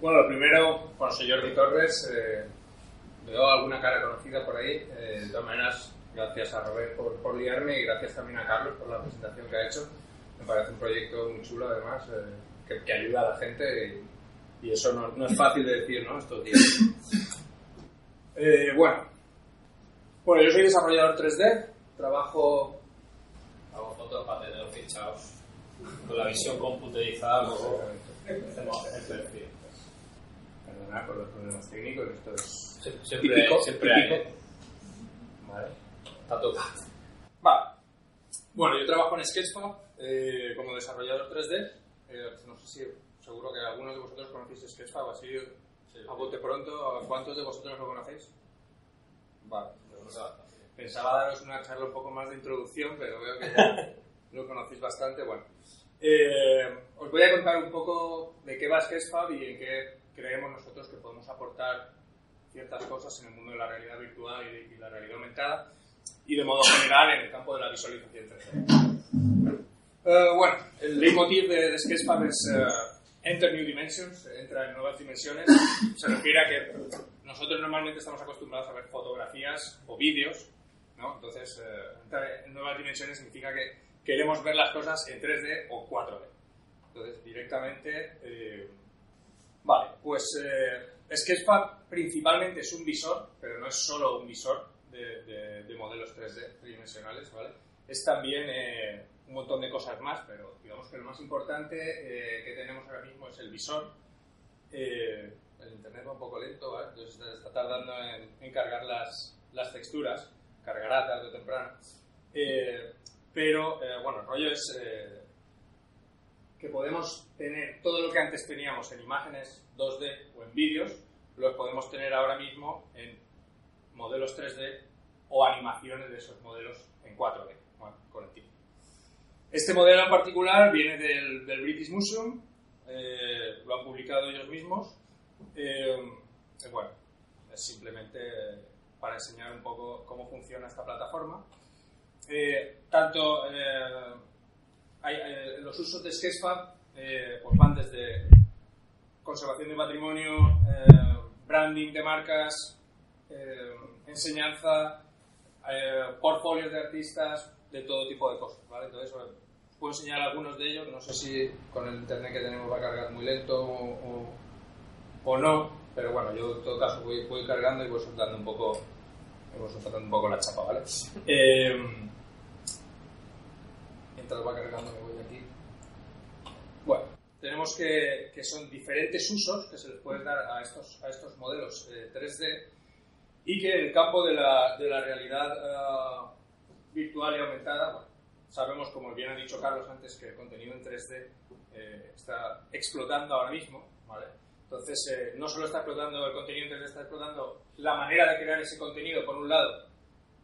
Bueno, lo primero, bueno, soy Jordi Torres, eh, veo alguna cara conocida por ahí. Eh, de todas maneras, gracias a Robert por, por, liarme y gracias también a Carlos por la presentación que ha hecho. Me parece un proyecto muy chulo, además, eh, que, que, ayuda a la gente y, y eso no, no, es fácil de decir, ¿no? Estos días. Eh, bueno, bueno, yo soy desarrollador 3D, trabajo... Hago fotos para tener fichados con la visión computerizada, luego hacemos el perfil. Perdonad por los problemas técnicos, esto es siempre, típico, siempre típico. hay. Vale. Está tocado. Vale. Bueno, yo trabajo en Sketchfab eh, como desarrollador 3D. Eh, no sé si, seguro que algunos de vosotros conocéis Sketchfab, así a bote pronto. ¿Cuántos de vosotros lo conocéis? Vale. Pensaba daros una charla un poco más de introducción, pero veo que ya lo conocéis bastante. Bueno, eh, os voy a contar un poco de qué va Sketchfab y en qué creemos nosotros que podemos aportar ciertas cosas en el mundo de la realidad virtual y, de, y la realidad aumentada y de modo general en el campo de la visualización 3D. Uh, bueno, el leitmotiv de, de Sketchfab es uh, Enter New Dimensions, entra en nuevas dimensiones. Se refiere a que nosotros normalmente estamos acostumbrados a ver fotografías o vídeos, ¿no? Entonces, uh, entrar en nuevas dimensiones significa que queremos ver las cosas en 3D o 4D. Entonces, directamente, eh, vale, pues eh, Sketchfab principalmente es un visor, pero no es solo un visor de, de, de modelos 3D tridimensionales, ¿vale? Es también eh, un montón de cosas más, pero digamos que lo más importante eh, que tenemos ahora mismo es el visor. Eh, el internet va un poco lento, entonces está tardando en, en cargar las, las, texturas, cargará tarde o temprano. Eh, pero bueno, el rollo es que podemos tener todo lo que antes teníamos en imágenes 2D o en vídeos, lo podemos tener ahora mismo en modelos 3D o animaciones de esos modelos en 4D, bueno, colectivo. Este modelo en particular viene del, del British Museum, eh, lo han publicado ellos mismos. Eh, bueno, es simplemente para enseñar un poco cómo funciona esta plataforma. Eh, tanto hay, hay, los usos de Sketchfab pues van desde conservación de patrimonio, branding de marcas, enseñanza, portfolios de artistas, de todo tipo de cosas, ¿vale? Entonces, puedo enseñar algunos de ellos, no sé si con el internet que tenemos va a cargar muy lento o, o, o no, pero bueno, yo en todo caso voy, voy cargando y voy soltando un poco, voy soltando un poco la chapa, ¿vale? Eh, mientras va cargando me voy aquí. Bueno, tenemos que, que son diferentes usos que se les pueden dar a estos, a estos modelos eh, 3D y que el campo de la, de la realidad uh, virtual y aumentada, bueno, sabemos, como bien ha dicho Carlos antes, que el contenido en 3D eh, está explotando ahora mismo, ¿vale? Entonces, eh, no solo está explotando el contenido en 3D, está explotando la manera de crear ese contenido, por un lado,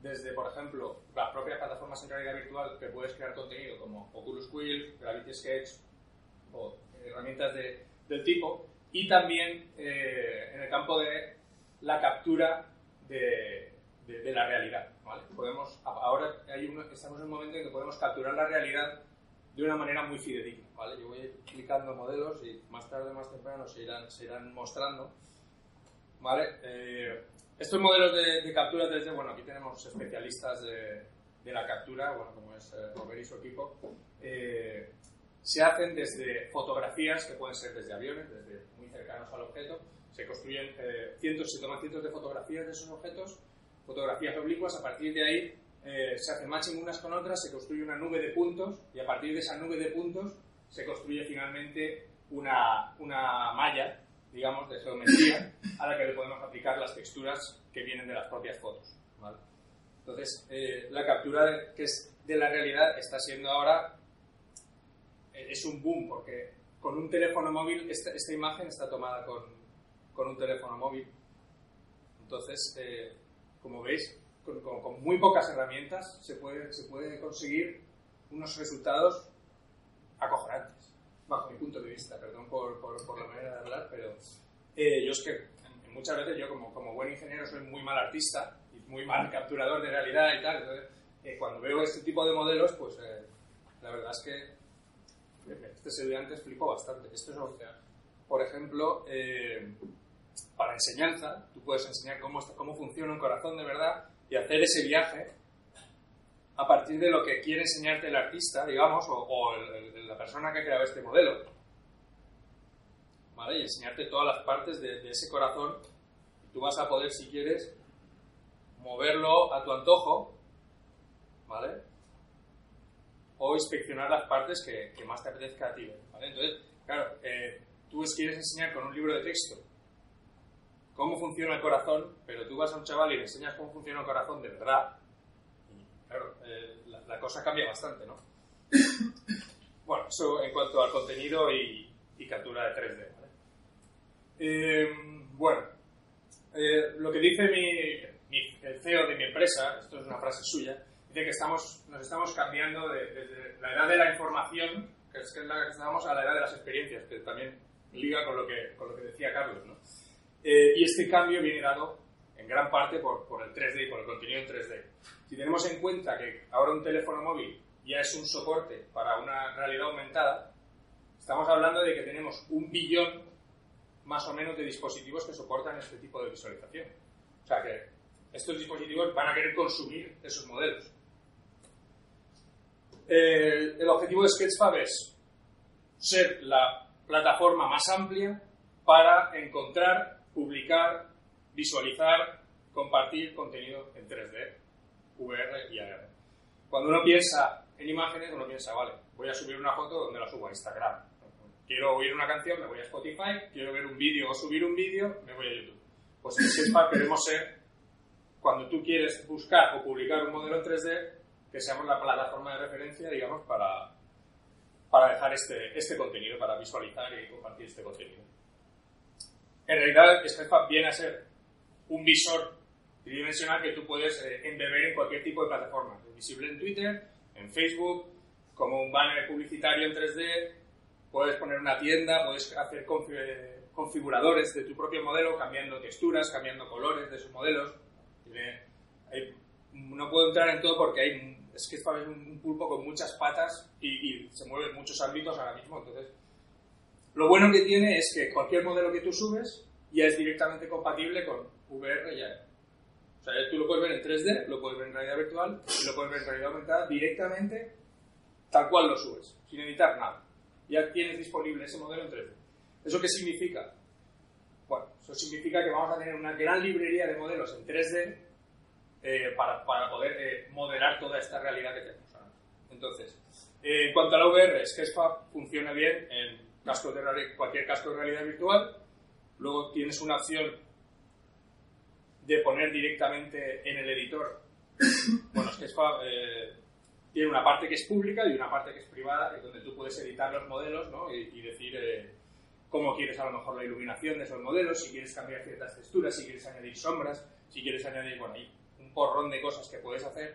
desde, por ejemplo, las propias plataformas en realidad virtual que puedes crear contenido como Oculus Quest, Gravity Sketch o herramientas de, del tipo, y también eh, en el campo de la captura de, de, de la realidad. ¿vale? Podemos, ahora hay uno, estamos en un momento en que podemos capturar la realidad de una manera muy fidedigna. ¿vale? Yo voy explicando modelos y más tarde o más temprano se irán, se irán mostrando. ¿vale? Eh, estos modelos de, de, captura 3D, bueno, aquí tenemos especialistas de, de la captura, bueno, como es eh, Robert y su equipo. Eh, se hacen desde fotografías que pueden ser desde aviones, desde muy cercanos al objeto. Se construyen eh, cientos, se toman cientos de fotografías de esos objetos fotografías oblicuas, a partir de ahí eh, se hace matching unas con otras, se construye una nube de puntos y a partir de esa nube de puntos se construye finalmente una, una malla, digamos, de geometría a la que le podemos aplicar las texturas que vienen de las propias fotos. ¿vale? Entonces, eh, la captura de, que es de la realidad está siendo ahora, eh, es un boom, porque con un teléfono móvil, esta, esta imagen está tomada con, con, un teléfono móvil. Entonces, eh, como veis, con, con, con, muy pocas herramientas se puede, se puede conseguir unos resultados acojonantes, bajo mi punto de vista, perdón por, por, por la manera de hablar, pero eh, yo es que muchas veces yo como, como, buen ingeniero soy muy mal artista y muy mal capturador de realidad y tal, entonces eh, cuando veo este tipo de modelos, pues eh, la verdad es que este estudiante flipó bastante. Esto es, por ejemplo, eh, para enseñanza, tú puedes enseñar cómo, cómo funciona un corazón de verdad y hacer ese viaje a partir de lo que quiere enseñarte el artista, digamos, o, la persona que ha creado este modelo, ¿vale? Y enseñarte todas las partes de, ese corazón. Tú vas a poder, si quieres, moverlo a tu antojo, ¿vale? O inspeccionar las partes que, más te apetezca a ti, ¿vale? Entonces, claro, eh, tú quieres enseñar con un libro de texto cómo funciona el corazón, pero tú vas a un chaval y le enseñas cómo funciona el corazón de verdad, claro, eh, la, cosa cambia bastante, ¿no? Bueno, eso en cuanto al contenido y, captura de 3D, ¿vale? Eh, bueno, lo que dice mi, el CEO de mi empresa, esto es una frase suya, dice que estamos, nos estamos cambiando desde la edad de la información, que es, que la que estábamos, a la edad de las experiencias, que también liga con lo que, con lo que decía Carlos. ¿no? Eh, y este cambio viene dado en gran parte por, el 3D y por el contenido en 3D. Si tenemos en cuenta que ahora un teléfono móvil ya es un soporte para una realidad aumentada, estamos hablando de que tenemos un billón más o menos de dispositivos que soportan este tipo de visualización. O sea que estos dispositivos van a querer consumir esos modelos. el objetivo de Sketchfab es ser la plataforma más amplia para encontrar, publicar, visualizar, compartir contenido en 3D, VR y AR. Cuando uno piensa en imágenes, uno piensa, vale, voy a subir una foto donde la subo a Instagram. Quiero oír una canción, me voy a Spotify. Quiero ver un vídeo o subir un vídeo, me voy a YouTube. Pues en Sketchfab queremos ser cuando tú quieres buscar o publicar un modelo en 3D, que seamos la plataforma de referencia, digamos, para, para dejar este, este contenido, para visualizar y compartir este contenido. En realidad, Sketchfab viene a ser un visor tridimensional que tú puedes eh, embeber en cualquier tipo de plataforma. Es visible en Twitter, en Facebook, como un banner publicitario en 3D, puedes poner una tienda, puedes hacer configuradores de tu propio modelo, cambiando texturas, cambiando colores de sus modelos no puedo entrar en todo porque hay, es que es un pulpo con muchas patas y, se mueve en muchos ámbitos ahora mismo. Entonces, lo bueno que tiene es que cualquier modelo que tú subes ya es directamente compatible con VR ya. O sea, tú lo puedes ver en 3D, lo puedes ver en realidad virtual y lo puedes ver en realidad aumentada directamente tal cual lo subes, sin editar nada. Ya tienes disponible ese modelo en 3D. ¿Eso qué significa? Bueno, eso significa que vamos a tener una gran librería de modelos en 3D eh, para, para, poder eh, modelar toda esta realidad que tenemos ahora. Entonces, eh, en cuanto a la VR, Sketchfab funciona bien en cascos de cualquier casco de realidad virtual. Luego tienes una opción de poner directamente en el editor. Bueno, Sketchfab tiene una parte que es pública y una parte que es privada, donde tú puedes editar los modelos ¿no? y, y, decir cómo quieres a lo mejor la iluminación de esos modelos, si quieres cambiar ciertas texturas, si quieres añadir sombras, si quieres añadir, bueno, ahí porrón de cosas que puedes hacer,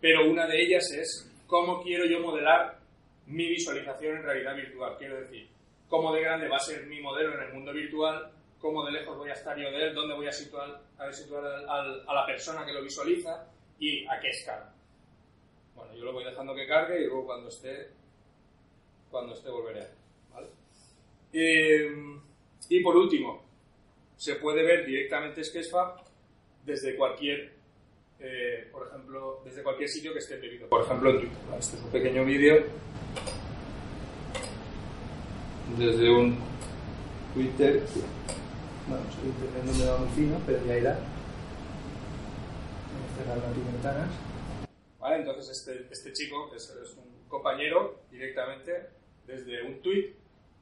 pero una de ellas es cómo quiero yo modelar mi visualización en realidad virtual. Quiero decir, cómo de grande va a ser mi modelo en el mundo virtual, cómo de lejos voy a estar yo de él, dónde voy a situar, a, situar a la persona que lo visualiza y a qué escala. Bueno, yo lo voy dejando que cargue y luego cuando esté, cuando esté volveré. ¿vale? Eh, y por último, se puede ver directamente Sketchfab desde cualquier eh, por ejemplo, desde cualquier sitio que esté embebido. Por ejemplo, en Twitter. Este es un pequeño vídeo desde un Twitter. Bueno, soy internet no me va fino, pero ya irá. Cerrar las ventanas. Vale, entonces este, este chico es, es, un compañero directamente desde un tweet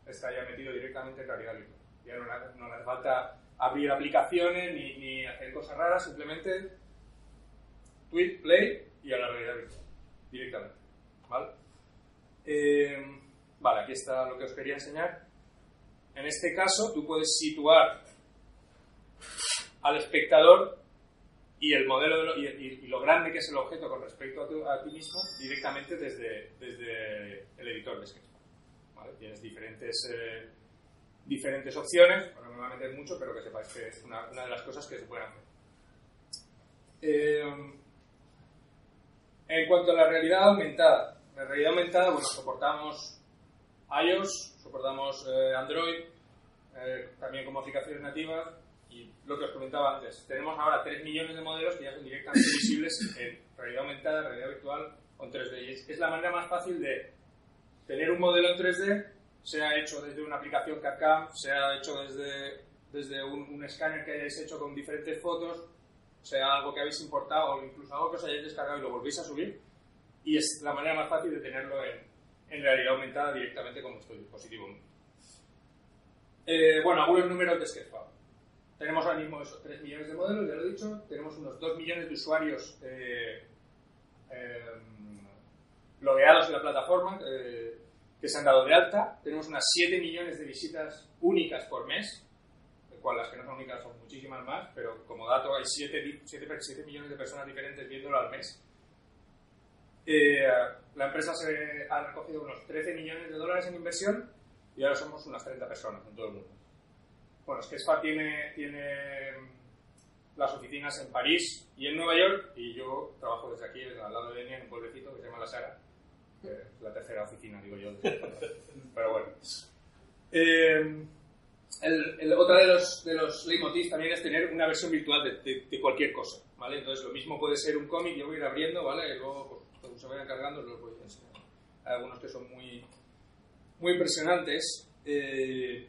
está ya metido directamente en realidad. Ya no, no le falta abrir aplicaciones ni, ni hacer cosas raras, simplemente tweet, play y a la realidad virtual, directamente. ¿Vale? Eh, vale, aquí está lo que os quería enseñar. En este caso, tú puedes situar al espectador y el modelo y, y, lo grande que es el objeto con respecto a, ti mismo directamente desde, desde el editor de Sketch. ¿Vale? Tienes diferentes, eh, diferentes opciones, no me a mucho, pero que sepáis que es una, una de las cosas que se pueden hacer. Eh, en cuanto a la realidad aumentada, la realidad aumentada, bueno, soportamos iOS, soportamos eh, Android, eh, también como aplicaciones nativas. Lo que os comentaba antes, tenemos ahora 3 millones de modelos que ya son directamente visibles en realidad aumentada, realidad virtual o en 3D. Y es, la manera más fácil de tener un modelo en 3D, sea hecho desde una aplicación CAD-CAM, sea hecho desde, desde un, un escáner que hayáis hecho con diferentes fotos, sea algo que habéis importado o incluso algo que os hayáis descargado y lo volvéis a subir. Y es la manera más fácil de tenerlo en, en realidad aumentada directamente con vuestro dispositivo. Eh, bueno, algunos números de Sketchfab. Tenemos ahora mismo esos 3 millones de modelos, ya lo he dicho. Tenemos unos 2 millones de usuarios eh, eh, logueados en la plataforma eh, que se han dado de alta. Tenemos unas 7 millones de visitas únicas por mes, de cual las que no son únicas son muchísimas más, pero como dato hay 7, 7 millones de personas diferentes viéndolo al mes. Eh, la empresa ha recogido unos 13 millones de dólares en inversión y ahora somos unas 30 personas en todo el mundo. Bueno, Sketchfab tiene, tiene las oficinas en París y en Nueva York y yo trabajo desde aquí, al lado de Enia, en un pueblecito que se llama La Sara, que es la tercera oficina, digo yo. Pero bueno. Eh, el, otra de los, de los leitmotivs también es tener una versión virtual de, de, cualquier cosa, ¿vale? Entonces lo mismo puede ser un cómic, yo voy a ir abriendo, ¿vale? Y luego pues, se vayan cargando, los voy a enseñar. Hay algunos que son muy, muy impresionantes. Eh,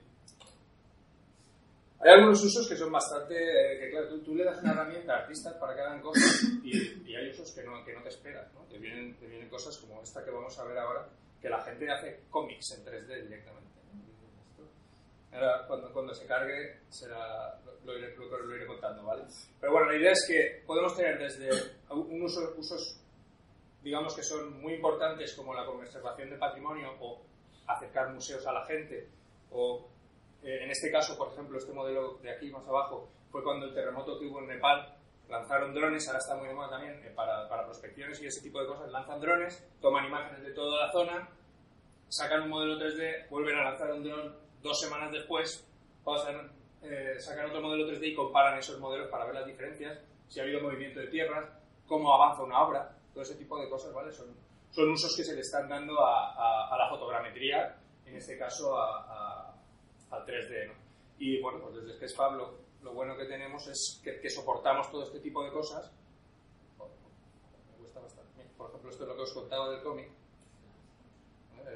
hay algunos usos que son bastante. Que claro, tú, le das una herramienta a artistas para que hagan cosas y, hay usos que no, que no te esperas. ¿no? Te, vienen, te vienen cosas como esta que vamos a ver ahora, que la gente hace cómics en 3D directamente. Ahora, cuando, cuando se cargue, será, lo, iré, lo, iré, contando, ¿vale? Pero bueno, la idea es que podemos tener desde un uso, usos digamos que son muy importantes como la conservación de patrimonio o acercar museos a la gente o eh, en este caso, por ejemplo, este modelo de aquí más abajo fue cuando el terremoto que hubo en Nepal lanzaron drones, ahora está muy de moda también eh, para, para, prospecciones y ese tipo de cosas, lanzan drones, toman imágenes de toda la zona, sacan un modelo 3D, vuelven a lanzar un dron dos semanas después, pasan, eh, sacan otro modelo 3D y comparan esos modelos para ver las diferencias, si ha habido movimiento de tierras, cómo avanza una obra todo ese tipo de cosas, ¿vale? Son, son usos que se le están dando a, a, la fotogrametría, en este caso a, al 3D, ¿no? Y bueno, pues desde Sketchfab lo, lo bueno que tenemos es que, que, soportamos todo este tipo de cosas. Me gusta bastante. Por ejemplo, esto es lo que os contaba del cómic.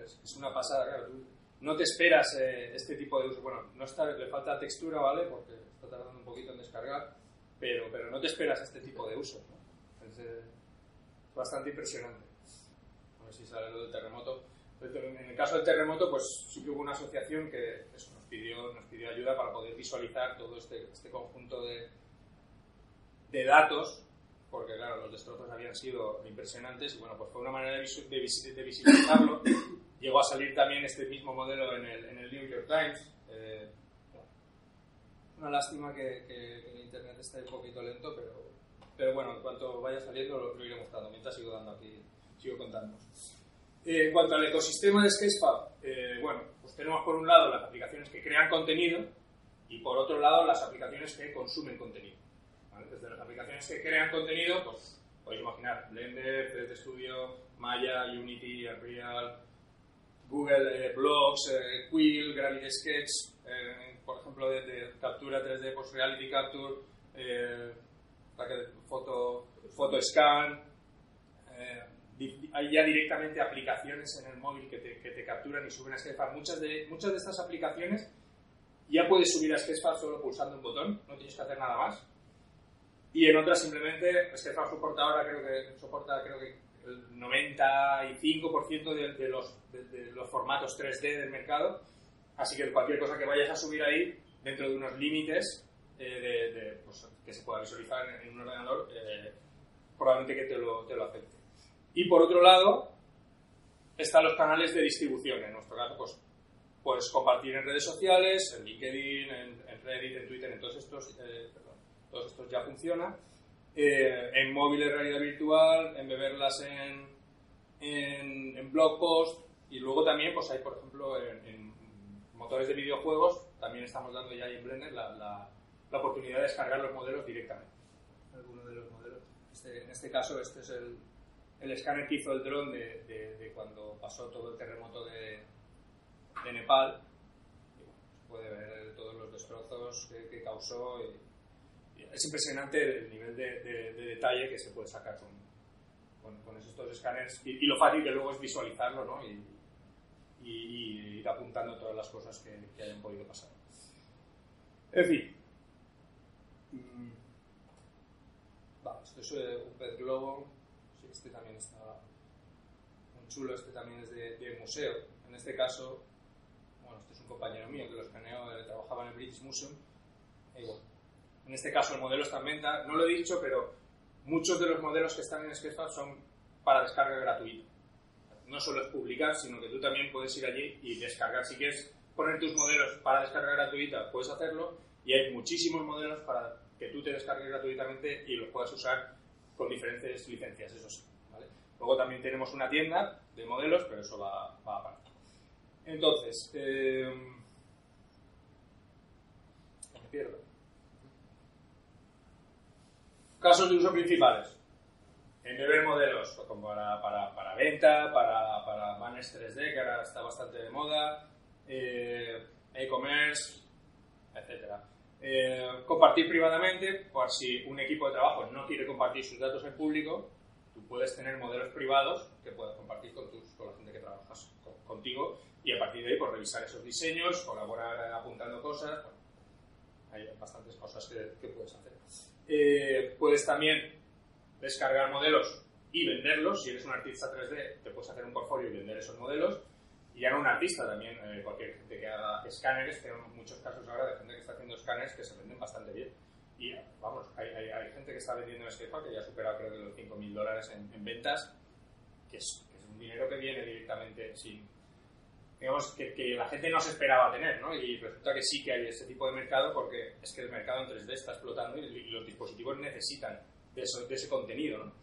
Es, es, una pasada, claro. Tú no te esperas eh, este tipo de uso. Bueno, no está, le falta textura, ¿vale? Porque está tardando un poquito en descargar, pero, pero no te esperas este tipo de uso. ¿no? Es, eh, bastante impresionante. A ver si sale lo del terremoto. En el caso del terremoto, pues sí que hubo una asociación que nos, pidió, nos pidió ayuda para poder visualizar todo este, este conjunto de, de datos, porque claro, los destrozos habían sido impresionantes y bueno, pues fue una manera de, de, visibilizarlo. Llegó a salir también este mismo modelo en el, en el New York Times. Eh, una lástima que, que, el Internet esté un poquito lento, pero pero bueno, en cuanto vaya saliendo lo, iré mostrando, mientras sigo dando aquí, sigo contando. Eh, en cuanto al ecosistema de Sketchfab, eh, bueno, pues tenemos por un lado las aplicaciones que crean contenido y por otro lado las aplicaciones que consumen contenido. Desde las aplicaciones que crean contenido, pues podéis imaginar Blender, 3D Studio, Maya, Unity, Unreal, Google eh, Blogs, eh, Quill, Gravity Sketch, por ejemplo, de, captura 3D, pues Reality Capture, foto, foto scan, eh, hay ya directamente aplicaciones en el móvil que te, que te capturan y suben a Sketchfab. Muchas de, muchas de estas aplicaciones ya puedes subir a Sketchfab solo pulsando un botón, no tienes que hacer nada más. Y en otras simplemente, Sketchfab soporta ahora, creo que soporta creo que el 95% de, de, los, de, los formatos 3D del mercado. Así que cualquier cosa que vayas a subir ahí, dentro de unos límites, eh, de, pues, que se pueda visualizar en, un ordenador, eh, probablemente que te lo, te lo acepte. Y por otro lado, están los canales de distribución. En nuestro caso, pues compartir en redes sociales, en LinkedIn, en, Reddit, en Twitter, en todos estos, eh, perdón, todos estos ya funciona. Eh, en móviles realidad virtual, en beberlas en, en, en, blog post y luego también pues hay por ejemplo en, motores de videojuegos también estamos dando ya ahí en Blender la, la la oportunidad de descargar los modelos directamente. Algunos de los modelos. Este, en este caso, este es el, el escáner que hizo el dron de, de, cuando pasó todo el terremoto de, de Nepal. Y bueno, se puede ver todos los destrozos que, causó. Y, es impresionante el nivel de, detalle que se puede sacar con, con, estos escáneres y, lo fácil que luego es visualizarlo ¿no? y, ir apuntando todas las cosas que, que hayan podido pasar. En fin. Mm. esto es eh, un pez globo. Este también está muy chulo. Este también es de, museo. En este caso, bueno, este es un compañero mío que lo escaneó, eh, trabajaba en el British Museum. En este caso el modelo está en venta. No lo he dicho, pero muchos de los modelos que están en Sketchfab son para descarga gratuita. No solo es publicar, sino que tú también puedes ir allí y descargar. Si quieres poner tus modelos para descarga gratuita, puedes hacerlo y hay muchísimos modelos para que tú te descargues gratuitamente y los puedas usar con diferentes licencias, eso sí. Luego también tenemos una tienda de modelos, pero eso va, va aparte. Entonces, eh, me pierdo. Casos de uso principales. En ver modelos pues, como para, para, para, venta, para, para banners 3D, que ahora está bastante de moda, eh, e-commerce, etc. Eh, compartir privadamente, por si un equipo de trabajo no quiere compartir sus datos en público, tú puedes tener modelos privados que puedes compartir con, tus, con la gente que trabajas contigo y a partir de ahí pues, revisar esos diseños, colaborar apuntando cosas. hay bastantes cosas que, puedes hacer. Eh, puedes también descargar modelos y venderlos. Si eres un artista 3D, te puedes hacer un portfolio y vender esos modelos y ya no un artista también, eh, cualquier gente que haga escáneres, tenemos muchos casos ahora de gente que está haciendo escáneres que se venden bastante bien. Y vamos, hay, hay, gente que está vendiendo en Sketchfab que ya ha superado creo que los 5.000 dólares en, ventas, que es, un dinero que viene directamente sin... Digamos que, que, la gente no se esperaba tener, ¿no? Y resulta que sí que hay ese tipo de mercado porque es que el mercado en 3D está explotando y, y los dispositivos necesitan de, eso, de ese contenido, ¿no?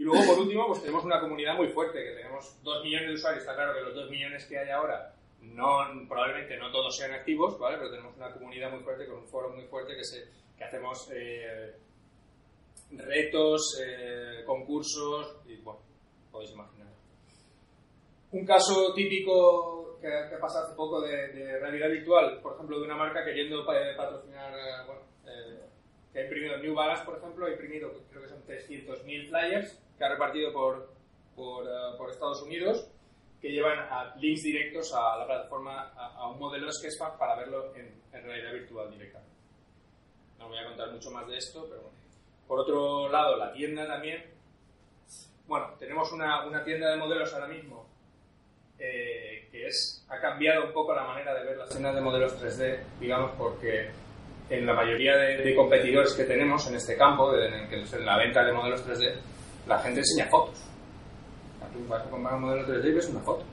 Y luego, por último, pues tenemos una comunidad muy fuerte, que tenemos dos millones de usuarios. Está claro que los dos millones que hay ahora no, probablemente no todos sean activos, ¿vale? Pero tenemos una comunidad muy fuerte, con un foro muy fuerte que, se, que hacemos eh, retos, eh, concursos y, bueno, podéis imaginar. Un caso típico que, que pasa hace poco de, realidad virtual, por ejemplo, de una marca queriendo patrocinar, eh, bueno, que ha imprimido New Balance, por ejemplo, ha imprimido, creo que son 300.000 flyers que ha repartido por, por, eh, Estados Unidos, que llevan links directos a la plataforma, a, un modelo de Sketchpad para verlo en, realidad virtual directamente. No voy a contar mucho más de esto, pero bueno. Por otro lado, la tienda también. Bueno, tenemos una, una tienda de modelos ahora mismo eh, que es, ha cambiado un poco la manera de ver las tiendas de modelos 3D, digamos, porque en la mayoría de, competidores que tenemos en este campo, en, en, la venta de modelos 3D, la gente enseña fotos. Tú vas a comprar un modelo 3D y ves una foto.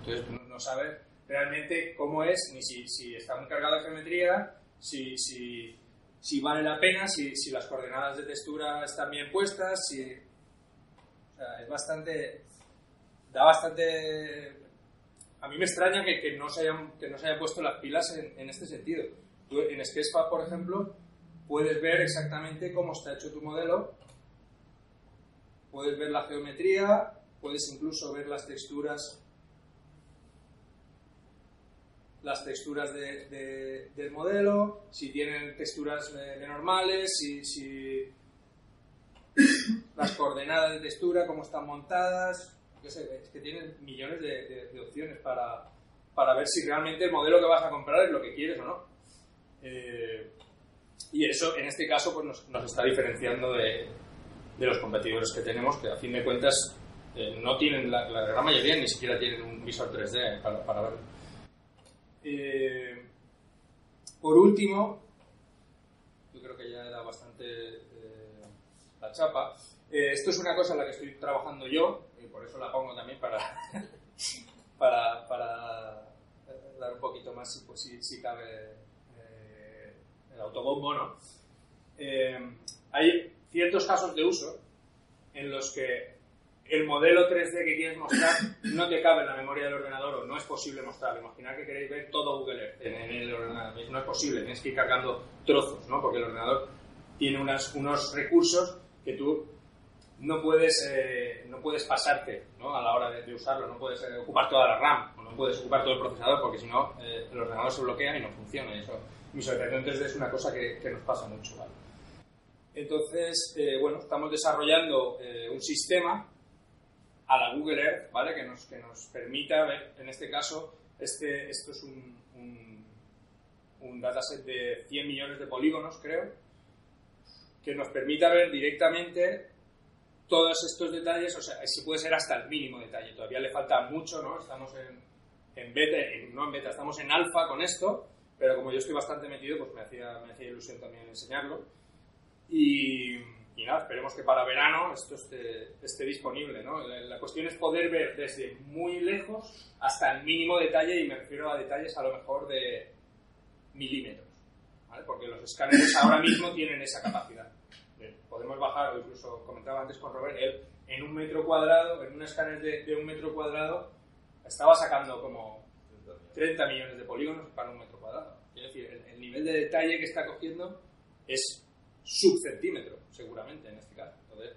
Entonces no, no sabes realmente cómo es, ni si, si está muy cargado de geometría, si, si, si vale la pena, si, si, las coordenadas de textura están bien puestas, si... O sea, es bastante... Da bastante... A mí me extraña que, que no, se hayan, que no se haya puesto las pilas en, en este sentido. En Sketchpad, por ejemplo, puedes ver exactamente cómo está hecho tu modelo Puedes ver la geometría, puedes incluso ver las texturas las texturas del modelo, si tienen texturas de, normales, si, las coordenadas de textura, cómo están montadas, es que tienen millones de, opciones para, para, ver si realmente el modelo que vas a comprar es lo que quieres o no. Eh, y eso, en este caso, pues nos, nos está diferenciando de, de los competidores que tenemos, que a fin de cuentas eh, no tienen, la, gran mayoría ni siquiera tienen un visor 3D para, para verlo. Eh, por último, yo creo que ya era bastante eh, la chapa. esto es una cosa en la que estoy trabajando yo, y por eso la pongo también para, para, para dar un poquito más, si, pues, si, si cabe, el autobombo, ¿no? hay ciertos casos de uso en los que el modelo 3D que quieres mostrar no te cabe en la memoria del ordenador o no es posible mostrarlo. Imaginar que queréis ver todo Google Earth en, el ordenador. No es posible, tienes que ir cargando trozos, ¿no? Porque el ordenador tiene unas, unos recursos que tú no puedes, eh, no puedes pasarte ¿no? a la hora de, usarlo, no puedes eh, ocupar toda la RAM, no, puedes ocupar todo el procesador porque si no eh, el ordenador se bloquea y no funciona. Eso, visualización 3D es una cosa que, que nos pasa mucho. ¿vale? Entonces, eh, bueno, estamos desarrollando eh, un sistema a la Google Earth, ¿vale? Que nos, que nos permita ver, en este caso, este, esto es un, un, un dataset de 100 millones de polígonos, creo, que nos permita ver directamente todos estos detalles, o sea, si puede ser hasta el mínimo detalle. Todavía le falta mucho, ¿no? Estamos en, en beta, no en beta, estamos en alfa con esto, pero como yo estoy bastante metido, pues me hacía, me hacía ilusión también enseñarlo. Y, y nada, esperemos que para verano esto esté, esté disponible, ¿no? La, la, cuestión es poder ver desde muy lejos hasta el mínimo detalle, y me refiero a detalles a lo mejor de milímetros, ¿vale? Porque los escáneres ahora mismo tienen esa capacidad. Podemos bajar, incluso comentaba antes con Robert, él en un metro cuadrado, en un escáner de, de un metro cuadrado, estaba sacando como 30 millones de polígonos para un metro cuadrado. Es decir, el, el nivel de detalle que está cogiendo es subcentímetro, seguramente, en este caso. Entonces,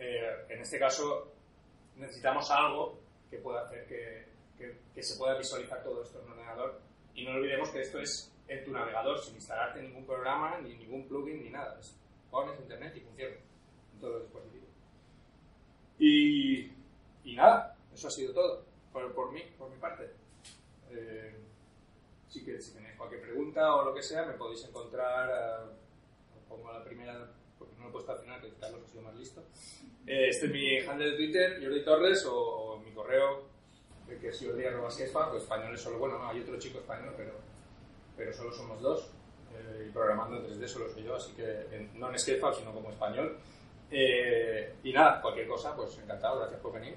eh, en este caso, necesitamos algo que pueda hacer que, que, que, se pueda visualizar todo esto en un ordenador. Y no olvidemos que esto es en tu navegador, sin instalarte ningún programa, ni ningún plugin, ni nada. Es, pones internet y funciona en todos los dispositivos. Y, y nada, eso ha sido todo por, por mí, por mi parte. Eh, si, que, si tenéis cualquier pregunta o lo que sea, me podéis encontrar. Uh, pongo la primera porque no lo he puesto al final, que Carlos ha sido más listo. Eh, este es mi handle de Twitter, Jordi Torres, o, o mi correo, que es jordi.esquespa, o español es solo, bueno, no, hay otro chico español, pero, pero solo somos dos. Eh, y programando en 3D solo soy yo, así que en, no en Esquespa, sino como español. Eh, y nada, cualquier cosa, pues encantado, gracias por venir.